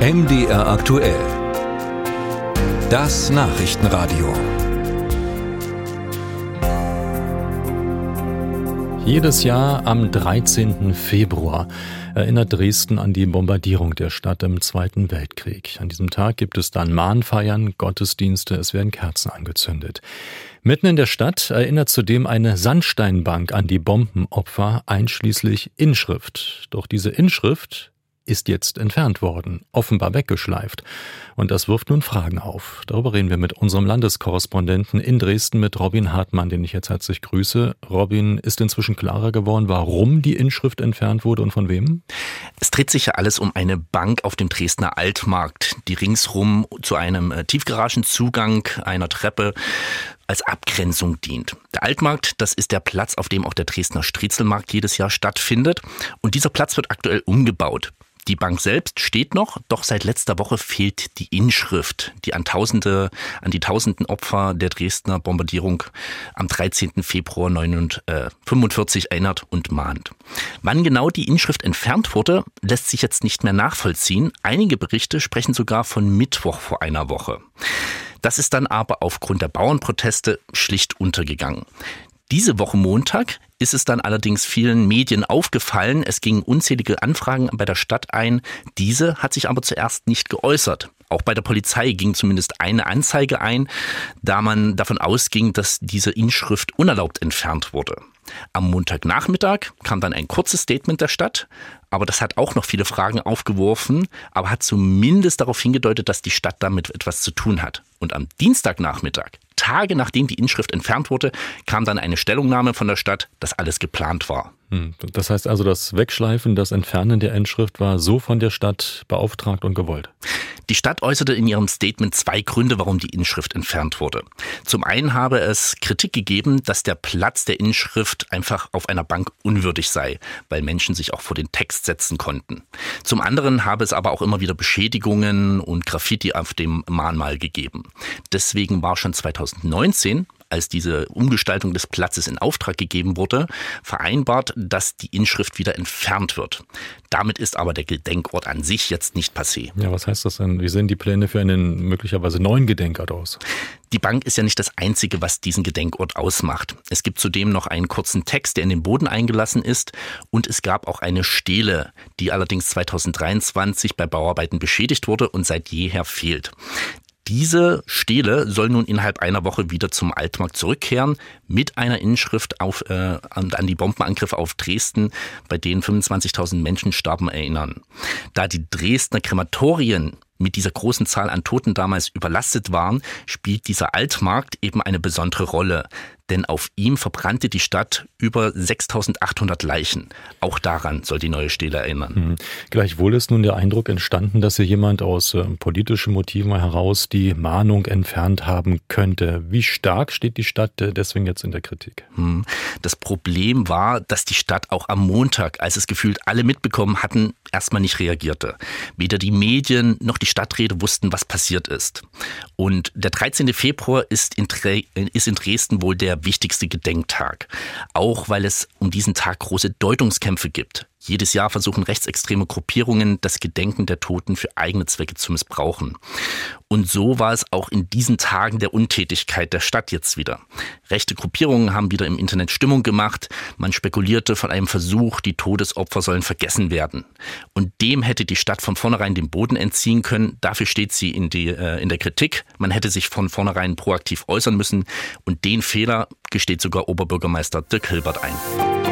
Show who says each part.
Speaker 1: MDR aktuell. Das Nachrichtenradio.
Speaker 2: Jedes Jahr am 13. Februar erinnert Dresden an die Bombardierung der Stadt im Zweiten Weltkrieg. An diesem Tag gibt es dann Mahnfeiern, Gottesdienste, es werden Kerzen angezündet. Mitten in der Stadt erinnert zudem eine Sandsteinbank an die Bombenopfer, einschließlich Inschrift. Doch diese Inschrift ist jetzt entfernt worden, offenbar weggeschleift. Und das wirft nun Fragen auf. Darüber reden wir mit unserem Landeskorrespondenten in Dresden, mit Robin Hartmann, den ich jetzt herzlich grüße. Robin, ist inzwischen klarer geworden, warum die Inschrift entfernt wurde und von wem?
Speaker 3: Es dreht sich ja alles um eine Bank auf dem Dresdner Altmarkt, die ringsrum zu einem äh, Tiefgaragenzugang einer Treppe als Abgrenzung dient. Der Altmarkt, das ist der Platz, auf dem auch der Dresdner Striezelmarkt jedes Jahr stattfindet. Und dieser Platz wird aktuell umgebaut. Die Bank selbst steht noch, doch seit letzter Woche fehlt die Inschrift, die an Tausende, an die tausenden Opfer der Dresdner Bombardierung am 13. Februar 1945 äh, erinnert und mahnt. Wann genau die Inschrift entfernt wurde, lässt sich jetzt nicht mehr nachvollziehen. Einige Berichte sprechen sogar von Mittwoch vor einer Woche. Das ist dann aber aufgrund der Bauernproteste schlicht untergegangen. Diese Woche Montag ist es dann allerdings vielen Medien aufgefallen. Es gingen unzählige Anfragen bei der Stadt ein. Diese hat sich aber zuerst nicht geäußert. Auch bei der Polizei ging zumindest eine Anzeige ein, da man davon ausging, dass diese Inschrift unerlaubt entfernt wurde. Am Montagnachmittag kam dann ein kurzes Statement der Stadt, aber das hat auch noch viele Fragen aufgeworfen, aber hat zumindest darauf hingedeutet, dass die Stadt damit etwas zu tun hat. Und am Dienstagnachmittag, Tage nachdem die Inschrift entfernt wurde, kam dann eine Stellungnahme von der Stadt, dass alles geplant war.
Speaker 2: Hm, das heißt also, das Wegschleifen, das Entfernen der Inschrift war so von der Stadt beauftragt und gewollt.
Speaker 3: Die Stadt äußerte in ihrem Statement zwei Gründe, warum die Inschrift entfernt wurde. Zum einen habe es Kritik gegeben, dass der Platz der Inschrift einfach auf einer Bank unwürdig sei, weil Menschen sich auch vor den Text setzen konnten. Zum anderen habe es aber auch immer wieder Beschädigungen und Graffiti auf dem Mahnmal gegeben. Deswegen war schon 2019 als diese Umgestaltung des Platzes in Auftrag gegeben wurde, vereinbart, dass die Inschrift wieder entfernt wird. Damit ist aber der Gedenkort an sich jetzt nicht passé.
Speaker 2: Ja, was heißt das denn? Wie sehen die Pläne für einen möglicherweise neuen Gedenkort aus?
Speaker 3: Die Bank ist ja nicht das Einzige, was diesen Gedenkort ausmacht. Es gibt zudem noch einen kurzen Text, der in den Boden eingelassen ist. Und es gab auch eine Stele, die allerdings 2023 bei Bauarbeiten beschädigt wurde und seit jeher fehlt. Diese Stele soll nun innerhalb einer Woche wieder zum Altmarkt zurückkehren mit einer Inschrift auf, äh, an, die Bombenangriffe auf Dresden, bei denen 25.000 Menschen starben, erinnern. Da die Dresdner Krematorien mit dieser großen Zahl an Toten damals überlastet waren, spielt dieser Altmarkt eben eine besondere Rolle denn auf ihm verbrannte die Stadt über 6800 Leichen. Auch daran soll die neue Stele erinnern. Mhm.
Speaker 2: Gleichwohl ist nun der Eindruck entstanden, dass hier jemand aus äh, politischen Motiven heraus die Mahnung entfernt haben könnte. Wie stark steht die Stadt äh, deswegen jetzt in der Kritik?
Speaker 3: Mhm. Das Problem war, dass die Stadt auch am Montag, als es gefühlt alle mitbekommen hatten, erstmal nicht reagierte. Weder die Medien noch die Stadträte wussten, was passiert ist. Und der 13. Februar ist in, ist in Dresden wohl der wichtigste Gedenktag. Auch weil es um diesen Tag große Deutungskämpfe gibt. Jedes Jahr versuchen rechtsextreme Gruppierungen, das Gedenken der Toten für eigene Zwecke zu missbrauchen. Und so war es auch in diesen Tagen der Untätigkeit der Stadt jetzt wieder. Rechte Gruppierungen haben wieder im Internet Stimmung gemacht. Man spekulierte von einem Versuch, die Todesopfer sollen vergessen werden. Und dem hätte die Stadt von vornherein den Boden entziehen können. Dafür steht sie in, die, äh, in der Kritik. Man hätte sich von vornherein proaktiv äußern müssen. Und den Fehler gesteht sogar Oberbürgermeister Dirk Hilbert ein.